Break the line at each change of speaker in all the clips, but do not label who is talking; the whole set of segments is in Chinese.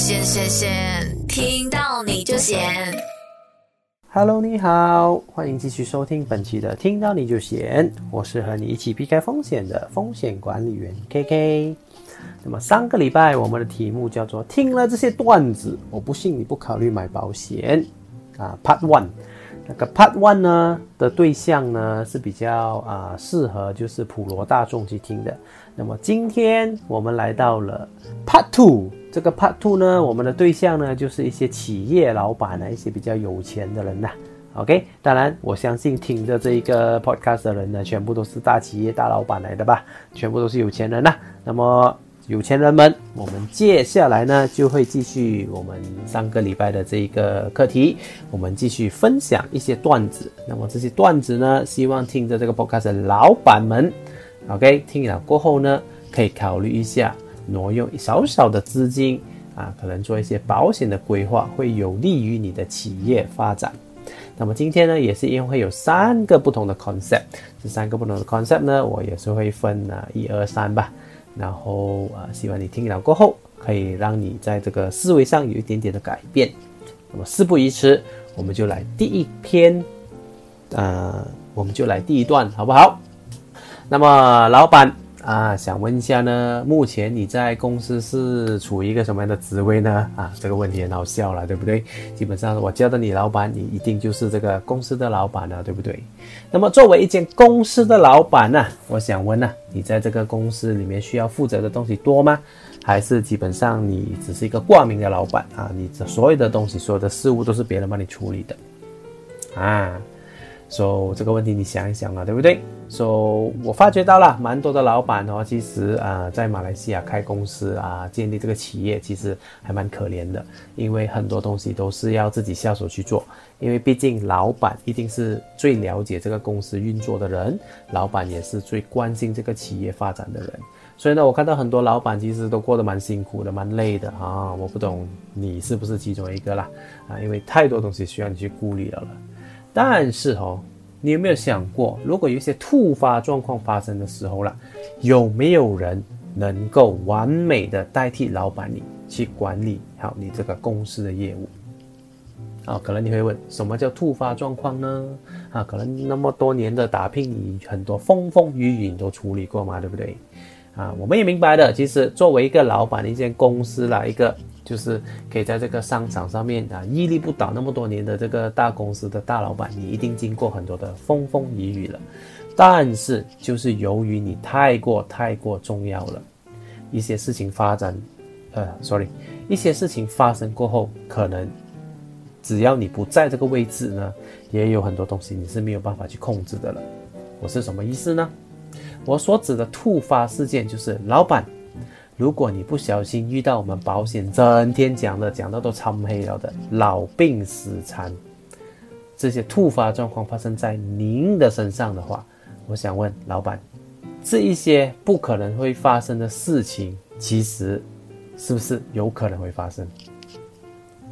先先先，听到你就闲。
Hello，你好，欢迎继续收听本期的《听到你就闲》，我是和你一起避开风险的风险管理员 KK。那么上个礼拜我们的题目叫做“听了这些段子，我不信你不考虑买保险”啊，Part One。那个 Part One 呢的对象呢是比较啊适合就是普罗大众去听的。那么今天我们来到了 Part Two。这个 Part Two 呢，我们的对象呢就是一些企业老板啊，一些比较有钱的人呐、OK，当然我相信听着这一个 Podcast 的人呢，全部都是大企业大老板来的吧，全部都是有钱人呐、那么有钱人们，我们接下来呢就会继续我们上个礼拜的这一个课题，我们继续分享一些段子。那么这些段子呢，希望听着这个 Podcast 的老板们，OK，听了过后呢，可以考虑一下。挪用少少的资金啊，可能做一些保险的规划，会有利于你的企业发展。那么今天呢，也是因为会有三个不同的 concept，这三个不同的 concept 呢，我也是会分啊一二三吧。然后啊，希望你听了过后，可以让你在这个思维上有一点点的改变。那么事不宜迟，我们就来第一篇，呃，我们就来第一段，好不好？那么老板。啊，想问一下呢，目前你在公司是处于一个什么样的职位呢？啊，这个问题很好笑了，对不对？基本上我叫的你老板，你一定就是这个公司的老板了，对不对？那么作为一间公司的老板呢、我想问呢、你在这个公司里面需要负责的东西多吗？还是基本上你只是一个挂名的老板啊？你这所有的东西、所有的事物都是别人帮你处理的啊？所以这个问题你想一想啊，对不对？所、so, 我发觉到了，蛮多的老板哦，其实啊、在马来西亚开公司啊，建立这个企业，其实还蛮可怜的，因为很多东西都是要自己下手去做，因为毕竟老板一定是最了解这个公司运作的人，老板也是最关心这个企业发展的人，所以呢，我看到很多老板其实都过得蛮辛苦的，蛮累的啊，我不懂你是不是其中一个啦啊，因为太多东西需要你去顾虑了了，但是哦。你有没有想过，如果有一些突发状况发生的时候了，有没有人能够完美的代替老板你去管理好你这个公司的业务？啊，可能你会问，什么叫突发状况呢？啊，可能那么多年的打拼，你很多风风雨雨你都处理过嘛，对不对？啊，我们也明白的，其实作为一个老闆，一间公司啦，一个。就是可以在这个商场上面啊屹立不倒那么多年的这个大公司的大老板，你一定经过很多的风风雨雨了。但是就是由于你太过太过重要了，一些事情发展，呃，sorry，一些事情发生过后，可能只要你不在这个位置呢，也有很多东西你是没有办法去控制的了。我是什么意思呢？我所指的突发事件就是老板。如果你不小心遇到我们保险整天讲的讲到都蒼黑了的老病死残，这些突发状况发生在您的身上的话，我想问老板，这一些不可能会发生的事情，其实是不是有可能会发生？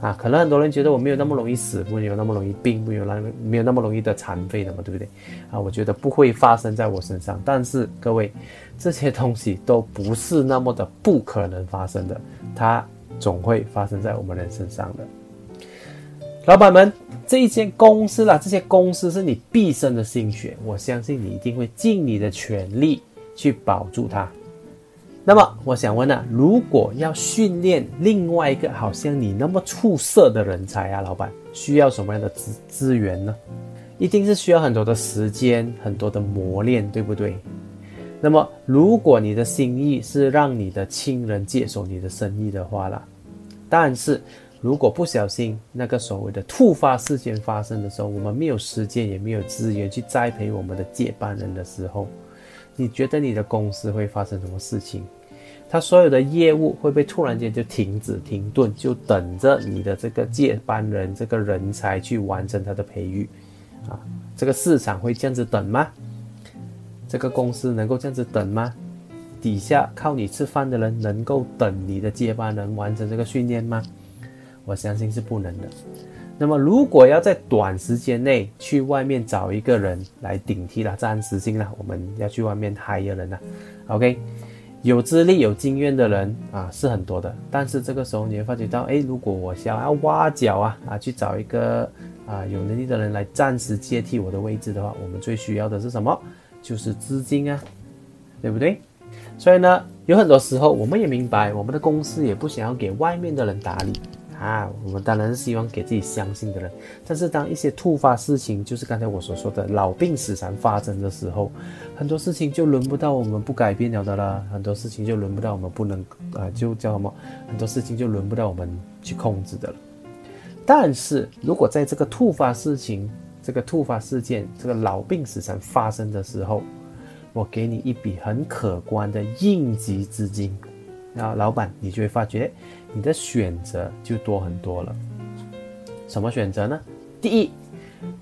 啊，可能很多人觉得我没有那么容易死，没有那么容易病，没有那没有那么容易的残废的嘛，对不对？啊，我觉得不会发生在我身上，但是各位。这些东西都不是那么的不可能发生的，它总会发生在我们人身上的。老板们，这一间公司啦，这些公司是你毕生的心血，我相信你一定会尽你的全力去保住它。那么，我想問啊，如果要训练另外一个好像你那么出色的人才啊，老板需要什么样的资资源呢？一定是需要很多的时间，很多的磨练，对不对？那么，如果你的心意是让你的亲人接手你的生意的话啦，但是如果不小心那个所谓的突发事件发生的时候，我们没有时间也没有资源去栽培我们的接班人的时候，你觉得你的公司会发生什么事情？他所有的业务会被突然间就停止停顿，就等着你的这个接班人这个人才去完成他的培育啊？这个市场会这样子等吗？这个公司能够这样子等吗？底下靠你吃饭的人能够等你的接班人完成这个训练吗？我相信是不能的。那么如果要在短时间内去外面找一个人来顶替了，暂时性了，我们要去外面 hire 人了，OK？有资历、有经验的人啊是很多的，但是这个时候你会发觉到，哎，如果我想要挖角啊啊，去找一个啊有能力的人来暂时接替我的位置的话，我们最需要的是什么？就是资金啊，对不对？所以呢，有很多时候我们也明白，我们的公司也不想要给外面的人打理。啊，我们当然是希望给自己相信的人，但是当一些突发事情，就是刚才我所说的老病死残发生的时候，很多事情就轮不到我们不改变了的啦，很多事情就轮不到我们不能啊，就叫什么？很多事情就轮不到我们去控制的了。但是如果在这个突发事情、这个突发事件、这个老病死残发生的时候，我给你一笔很可观的应急资金，那老板你就会发觉。你的选择就多很多了。什么选择呢？第一，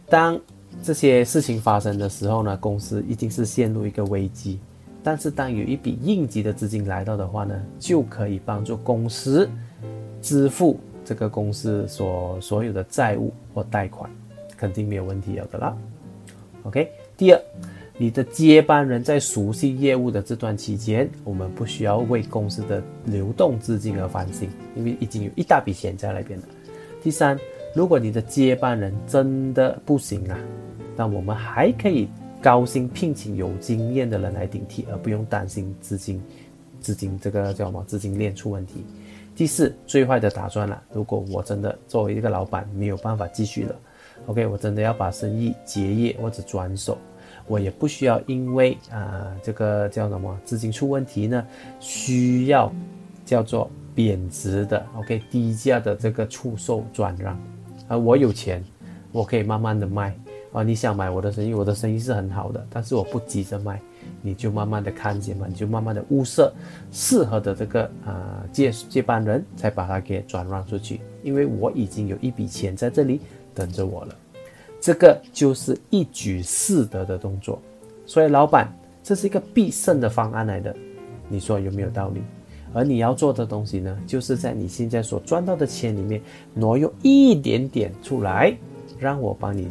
当这些事情发生的时候呢，公司一定是陷入一个危机。但是当有一笔应急的资金来到的话呢，就可以帮助公司支付这个公司所所有的债务或贷款，肯定没有问题有的啦。OK，第二。你的接班人在熟悉业务的这段期间，我们不需要为公司的流动资金而烦心，因为已经有一大笔钱在那边了。第三，如果你的接班人真的不行啊，那我们还可以高薪聘请有经验的人来顶替，而不用担心资金资金这个叫什么资金链出问题。第四，最坏的打算了，如果我真的作为一个老板没有办法继续了，OK，我真的要把生意结业或者转手。我也不需要因为啊这个叫什么资金出问题呢，需要叫做贬值的 OK 低价的这个出售转让，啊我有钱，我可以慢慢的卖。啊你想买我的生意，我的生意是很好的，但是我不急着卖，你就慢慢的看见嘛，你就慢慢的物色适合的这个啊接接班人，才把它给转让出去，因为我已经有一笔钱在这里等着我了。这个就是一举四得的动作，所以老板，这是一个必胜的方案来的，你说有没有道理？而你要做的东西呢，就是在你现在所赚到的钱里面挪用一点点出来，让我帮你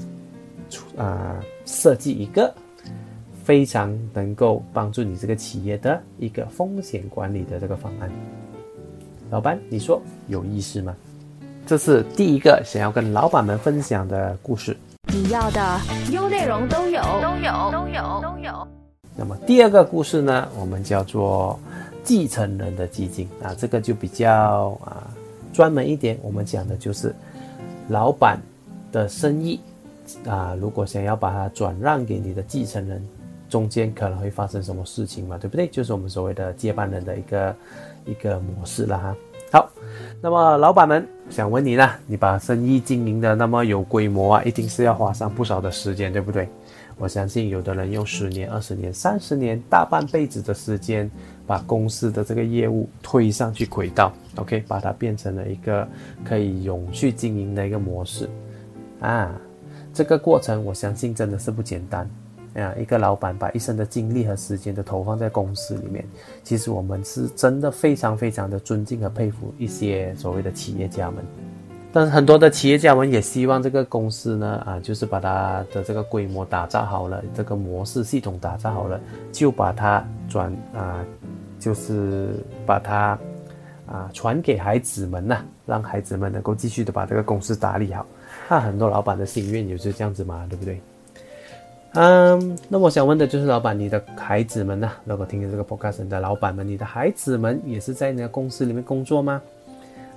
出啊设计一个非常能够帮助你这个企业的一个风险管理的这个方案。老板，你说有意思吗？这是第一个想要跟老板们分享的故事。
你要的优内容都有，都有，都有，都有。
那么第二个故事呢，我们叫做继承人的基金啊，这个就比较啊专门一点。我们讲的就是老板的生意啊，如果想要把它转让给你的继承人，中间可能会发生什么事情嘛，对不对？就是我们所谓的接班人的一个一个模式了哈。好，那么老板们想问你呢？你把生意经营的那么有规模啊，一定是要花上不少的时间，对不对？我相信有的人用十年、二十年、三十年、大半辈子的时间，把公司的这个业务推上去轨道，OK，把它变成了一个可以永续经营的一个模式啊。这个过程，我相信真的是不简单。啊，一个老板把一生的精力和时间都投放在公司里面，其实我们是真的非常非常的尊敬和佩服一些所谓的企业家们。但是很多的企业家们也希望这个公司呢，啊，就是把它的这个规模打造好了，这个模式系统打造好了，就把它转啊，就是把它啊传给孩子们呐，让孩子们能够继续的把这个公司打理好。那很多老板的心愿也是这样子嘛，对不对？嗯，那我想问的就是，老板，你的孩子们呢？如果听见这个 podcast 的老板们，你的孩子们也是在你的公司里面工作吗？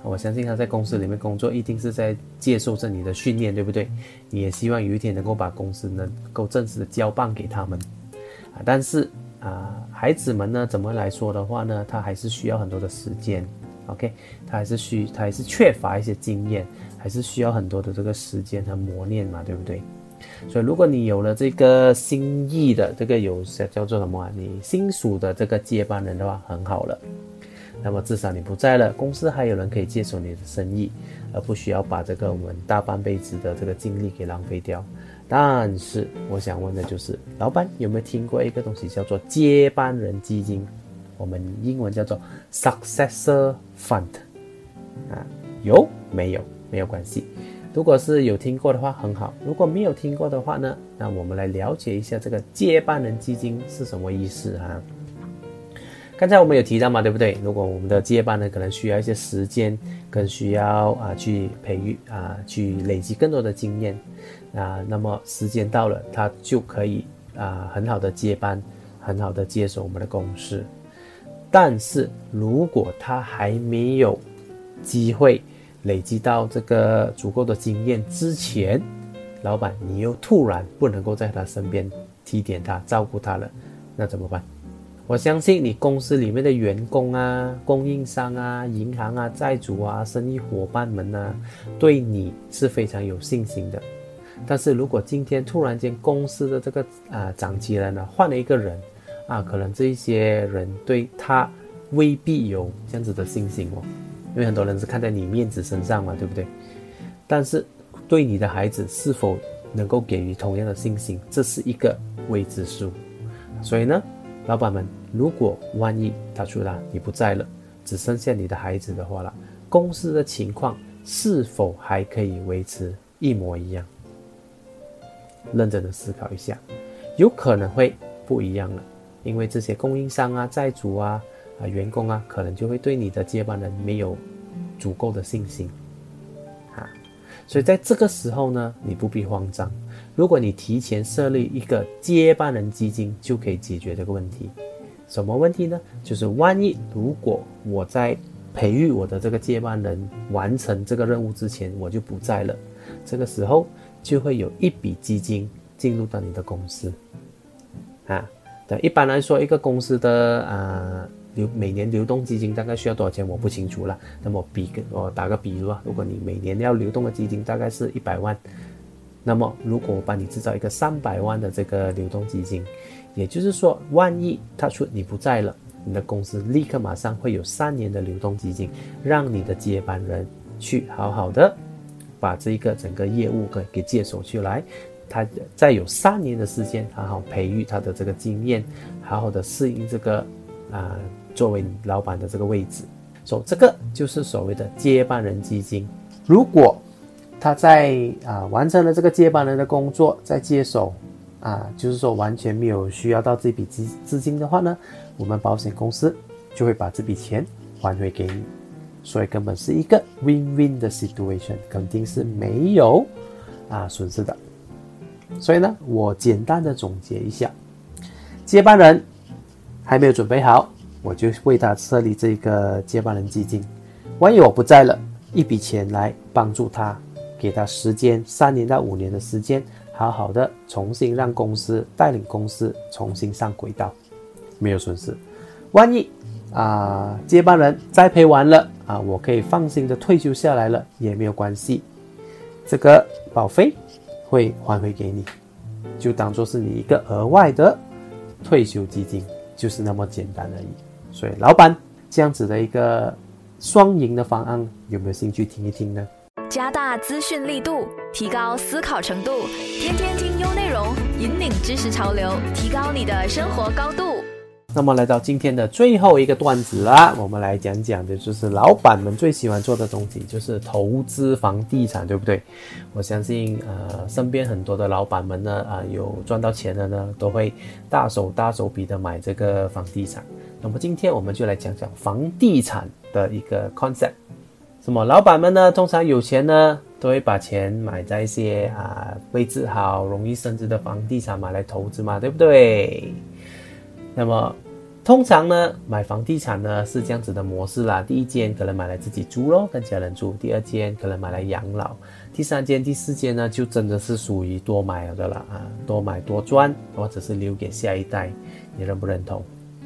我相信他在公司里面工作，一定是在接受着你的训练，对不对？你也希望有一天能够把公司能够正式的交棒给他们啊。但是啊，孩子们呢，怎么来说的话呢？他还是需要很多的时间，OK？他还是需，他还是缺乏一些经验，还是需要很多的这个时间和磨练嘛，对不对？所以，如果你有了这个心意的这个有叫做什么啊？你新属的这个接班人的话，很好了。那么至少你不在了，公司还有人可以接手你的生意，而不需要把这个我们大半辈子的这个精力给浪费掉。但是，我想问的就是，老板有没有听过一个东西叫做接班人基金？我们英文叫做 Successor Fund 啊？有没有？没有关系。如果是有听过的话，很好；如果没有听过的话呢，那我们来了解一下这个接班人基金是什么意思啊？刚才我们有提到嘛，对不对？如果我们的接班人可能需要一些时间，更需要啊去培育啊，去累积更多的经验啊，那么时间到了，他就可以啊很好的接班，很好的接手我们的公司。但是如果他还没有机会累积到这个足够的经验之前，老板你又突然不能够在他身边提点他、照顾他了，那怎么办？我相信你公司里面的员工啊、供应商啊、银行啊、债主啊、生意伙伴们啊，对你是非常有信心的。但是如果今天突然间公司的这个啊长期人呢换了一个人啊，可能这一些人对他未必有这样子的信心哦，因为很多人是看在你面子身上嘛，对不对？但是对你的孩子是否能够给予同样的信心，这是一个未知数。所以呢，老板们。如果万一他出来你不在了，只剩下你的孩子的话了，公司的情况是否还可以维持一模一样？认真的思考一下，有可能会不一样了，因为这些供应商啊、债主啊、啊员工啊，可能就会对你的接班人没有足够的信心，啊，所以在这个时候呢，你不必慌张，如果你提前设立一个接班人基金，就可以解决这个问题。什么问题呢？就是万一如果我在培育我的这个接班人完成这个任务之前，我就不在了，这个时候就会有一笔基金进入到你的公司，啊，对，一般来说，一个公司的啊流每年流动基金大概需要多少钱，我不清楚了。那么比个我打个比如啊，如果你每年要流动的基金大概是一百万，那么如果我帮你制造一个三百万的这个流动基金。也就是说，万一他说你不在了，你的公司立刻马上会有三年的流动基金，让你的接班人去好好的把这个整个业务给给接手去来，他再有三年的时间好好培育他的这个经验，好好的适应这个啊作为你老板的这个位置，所以这个就是所谓的接班人基金。如果他在啊完成了这个接班人的工作，在接手。啊，就是说完全没有需要到这笔资资金的话呢，我们保险公司就会把这笔钱还回给你，所以根本是一个 win-win 的 situation，肯定是没有啊损失的。所以呢，我简单的总结一下，接班人还没有准备好，我就为他设立这个接班人基金，万一我不在了，一笔钱来帮助他，给他时间三年到五年的时间。好好的重新让公司带领公司重新上轨道，没有损失。万一啊接班人栽培完了啊，我可以放心的退休下来了也没有关系，这个保费会还回给你，就当做是你一个额外的退休基金，就是那么简单而已。所以老板这样子的一个双赢的方案，有没有兴趣听一听呢？
加大资讯力度，提高思考程度，天天听优内容，引领知识潮流，提高你的生活高度。
那么来到今天的最后一个段子啦，我们来讲讲的就是老板们最喜欢做的东西，就是投资房地产，对不对？我相信呃，身边很多的老板们呢，啊，有赚到钱的呢，都会大手大手笔的买这个房地产。那么今天我们就来讲讲房地产的一个 concept。什么老板们呢？通常有钱呢，都会把钱买在一些啊位置好、容易升值的房地产买来投资嘛，对不对？那么通常呢，买房地产呢是这样子的模式啦。第一间可能买来自己住咯，跟家人住；第二间可能买来养老；第三间、第四间呢，就真的是属于多买的了啊，多买多赚，或者是留给下一代。你认不认同？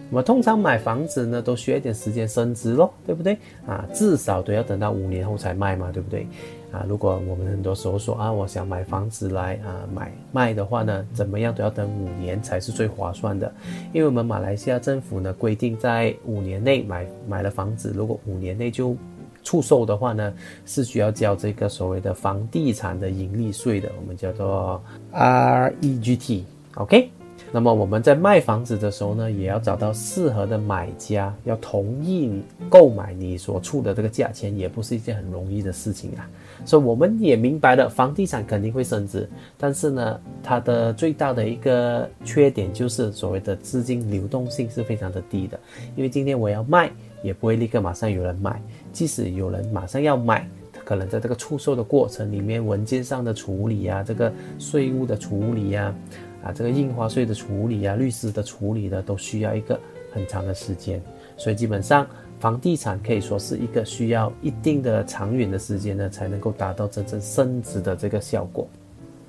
我通常买房子呢，都需要一点时间升值咯，对不对啊？至少都要等到五年后才卖嘛，对不对啊？如果我们很多时候说啊，我想买房子来啊买卖的话呢，怎么样都要等五年才是最划算的，因为我们马来西亚政府呢规定，在五年内买买了房子，如果五年内就出售的话呢，是需要交这个所谓的房地产的盈利税的，我们叫做 REGT，OK。那么我们在卖房子的时候呢，也要找到适合的买家，要同意你购买你所出的这个价钱，也不是一件很容易的事情啊。所以我们也明白了，房地产肯定会升值，但是呢，它的最大的一个缺点就是所谓的资金流动性是非常的低的。因为今天我要卖，也不会立刻马上有人买，即使有人马上要买，可能在这个出售的过程里面，文件上的处理啊，这个税务的处理呀。啊，这个印花税的处理啊，律师的处理呢，都需要一个很长的时间，所以基本上房地产可以说是一个需要一定的长远的时间呢，才能够达到真正升值的这个效果。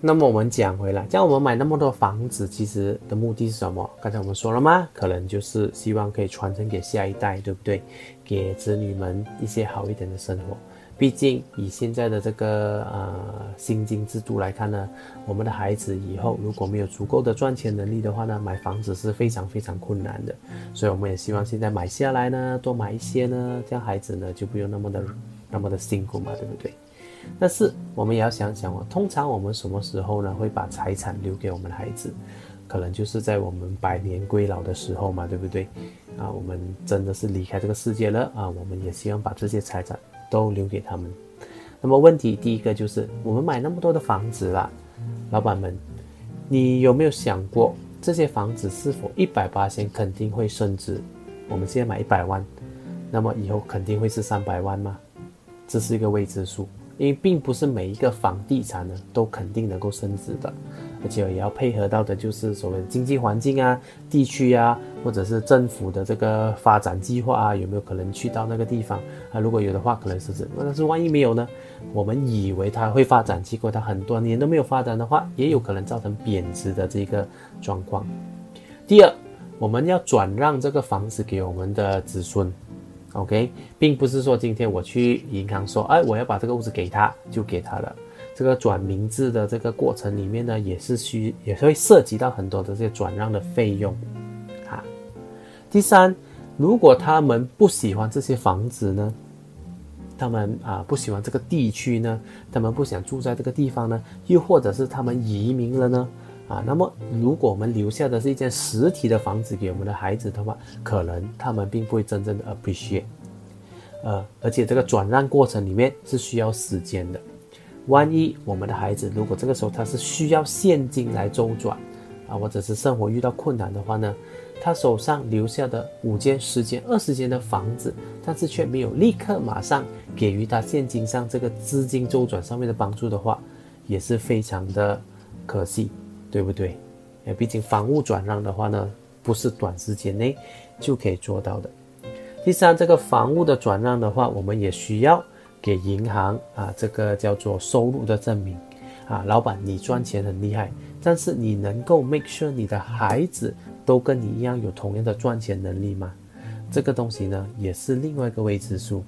那么我们讲回来，像我们买那么多房子，其实的目的是什么？刚才我们说了吗？可能就是希望可以传承给下一代，对不对？给子女们一些好一点的生活。毕竟以现在的这个呃薪金制度来看呢，我们的孩子以后如果没有足够的赚钱能力的话呢，买房子是非常非常困难的。所以我们也希望现在买下来呢，多买一些呢，这样孩子呢就不用那么的那么的辛苦嘛，对不对？但是我们也要想想哦，通常我们什么时候呢会把财产留给我们的孩子？可能就是在我们百年归老的时候嘛，对不对？啊，我们真的是离开这个世界了啊，我们也希望把这些财产。都留给他们。那么问题第一个就是，我们买那么多的房子啦，老板们，你有没有想过这些房子是否一百八千肯定会升值？我们现在买一百万，那么以后肯定会是三百万吗？这是一个未知数，因为并不是每一个房地产呢都肯定能够升值的。而且也要配合到的就是所谓经济环境啊、地区啊，或者是政府的这个发展计划啊，有没有可能去到那个地方啊？如果有的话，可能是这；但是万一没有呢？我们以为它会发展，结果它很多年都没有发展的话，也有可能造成贬值的这个状况。第二，我们要转让这个房子给我们的子孙，OK，并不是说今天我去银行说，哎，我要把这个屋子给他，就给他了。这个转名字的这个过程里面呢，也是需也会涉及到很多的这些转让的费用，啊。第三，如果他们不喜欢这些房子呢，他们啊不喜欢这个地区呢，他们不想住在这个地方呢，又或者是他们移民了呢，啊，那么如果我们留下的是一间实体的房子给我们的孩子的话，可能他们并不会真正的 appreciate，呃，而且这个转让过程里面是需要时间的。万一我们的孩子如果这个时候他是需要现金来周转，啊，或者是生活遇到困难的话呢，他手上留下的五间、十间、二十间的房子，但是却没有立刻马上给予他现金上这个资金周转上面的帮助的话，也是非常的可惜，对不对？哎，毕竟房屋转让的话呢，不是短时间内就可以做到的。第三，这个房屋的转让的话，我们也需要。给银行啊，这个叫做收入的证明啊，老板你赚钱很厉害，但是你能够 make sure 你的孩子都跟你一样有同样的赚钱能力吗？这个东西呢，也是另外一个未知数。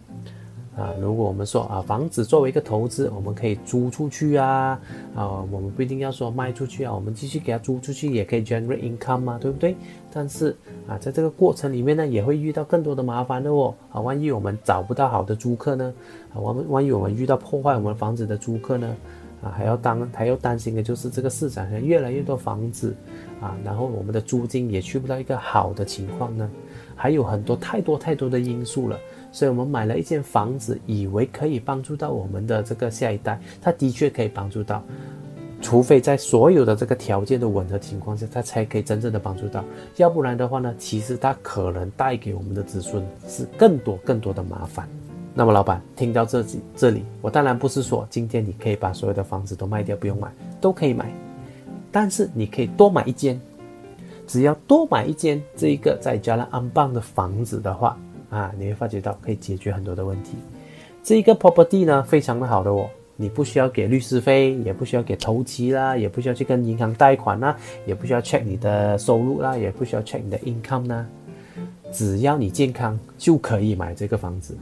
啊，如果我们说啊，房子作为一个投资，我们可以租出去啊，啊，我们不一定要说卖出去啊，我们继续给他租出去，也可以 generate income 嘛，对不对？但是啊，在这个过程里面呢，也会遇到更多的麻烦的哦。啊，万一我们找不到好的租客呢？啊，我们万一我们遇到破坏我们房子的租客呢？啊，还要担还要担心的就是这个市场上越来越多房子，啊，然后我们的租金也去不到一个好的情况呢，还有很多太多太多的因素了。所以我们买了一间房子，以为可以帮助到我们的这个下一代，它的确可以帮助到，除非在所有的这个条件的吻合情况下，它才可以真正的帮助到，要不然的话呢，其实它可能带给我们的子孙是更多更多的麻烦。那么，老板听到这里，这里我当然不是说今天你可以把所有的房子都卖掉，不用买，都可以买，但是你可以多买一间，只要多买一间这一个在加拉安邦的房子的话。啊，你会发觉到可以解决很多的问题。这一个 property 呢，非常的好的哦，你不需要给律师费，也不需要给投期啦，也不需要去跟银行贷款啦，也不需要 check 你的收入啦，也不需要 check 你的 income 啦。只要你健康就可以买这个房子。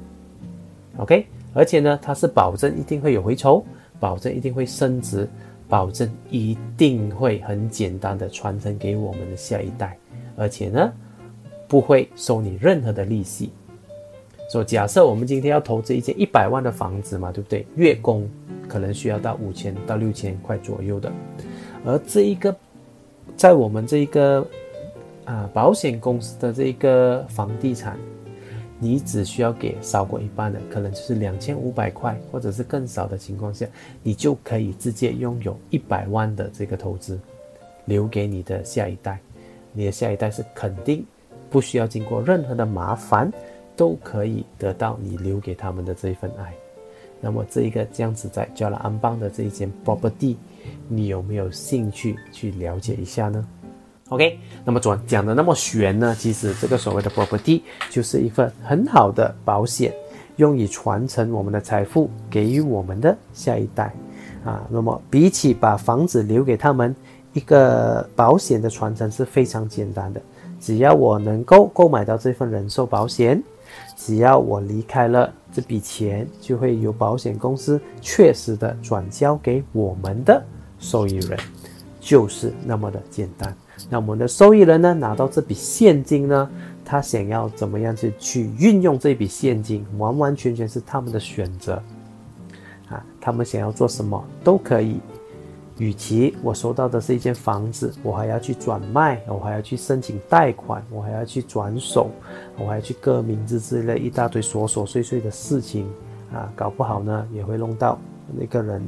OK，而且呢，它是保证一定会有回抽，保证一定会升值，保证一定会很简单的传承给我们的下一代，而且呢。不会收你任何的利息。说假设我们今天要投资一间一百万的房子嘛，对不对？月供可能需要到五千到六千块左右的，而这一个在我们这一个啊保险公司的这一个房地产，你只需要给少过一半的，可能就是两千五百块，或者是更少的情况下，你就可以直接拥有一百万的这个投资，留给你的下一代。你的下一代是肯定不需要经过任何的麻烦，都可以得到你留给他们的这一份爱。那么这一个这样子在加拉安邦的这一间 property，你有没有兴趣去了解一下呢？OK，那么讲讲的那么玄呢，其实这个所谓的 property 就是一份很好的保险，用以传承我们的财富给予我们的下一代啊。那么比起把房子留给他们，一个保险的传承是非常简单的，只要我能够购买到这份人寿保险。只要我离开了，这笔钱就会由保险公司确实的转交给我们的受益人，就是那么的简单。那我们的受益人呢，拿到这笔现金呢，他想要怎么样去去运用这笔现金，完完全全是他们的选择啊，他们想要做什么都可以。与其我收到的是一间房子，我还要去转卖，我还要去申请贷款，我还要去转手，我还要去革名字之类一大堆琐琐碎碎的事情啊，搞不好呢也会弄到那个人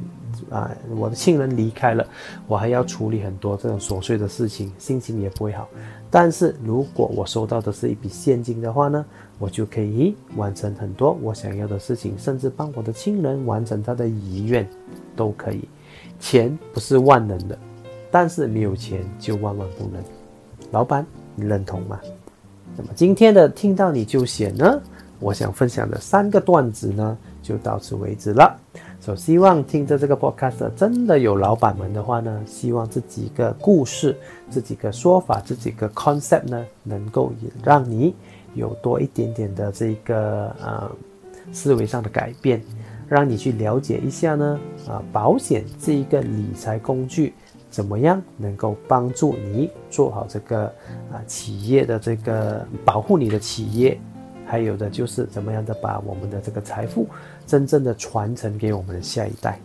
啊，我的亲人离开了，我还要处理很多这种琐碎的事情，心情也不会好。但是如果我收到的是一笔现金的话呢，我就可以完成很多我想要的事情，甚至帮我的亲人完成他的遗愿，都可以。钱不是万能的，但是没有钱就万万不能。老板，你认同吗？那么今天的听到你就写呢，我想分享的三个段子呢，就到此为止了。所希望听着这个 podcast 真的有老板们的话呢，希望这几个故事、这几个说法、这几个 concept 呢，能够也让你有多一点点的这个呃思维上的改变。让你去了解一下呢，啊，保险这一个理财工具怎么样能够帮助你做好这个啊企业的这个保护你的企业，还有的就是怎么样的把我们的这个财富真正的传承给我们的下一代。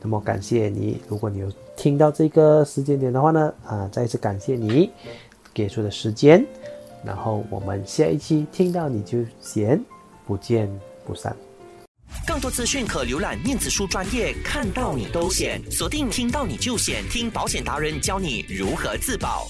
那么感谢你，如果你有听到这个时间点的话呢，啊，再一次感谢你给出的时间，然后我们下一期听到你就闲，不见不散。
更多资讯可浏览念子书专业，看到你都险，锁定听到你就险，听保险达人教你如何自保。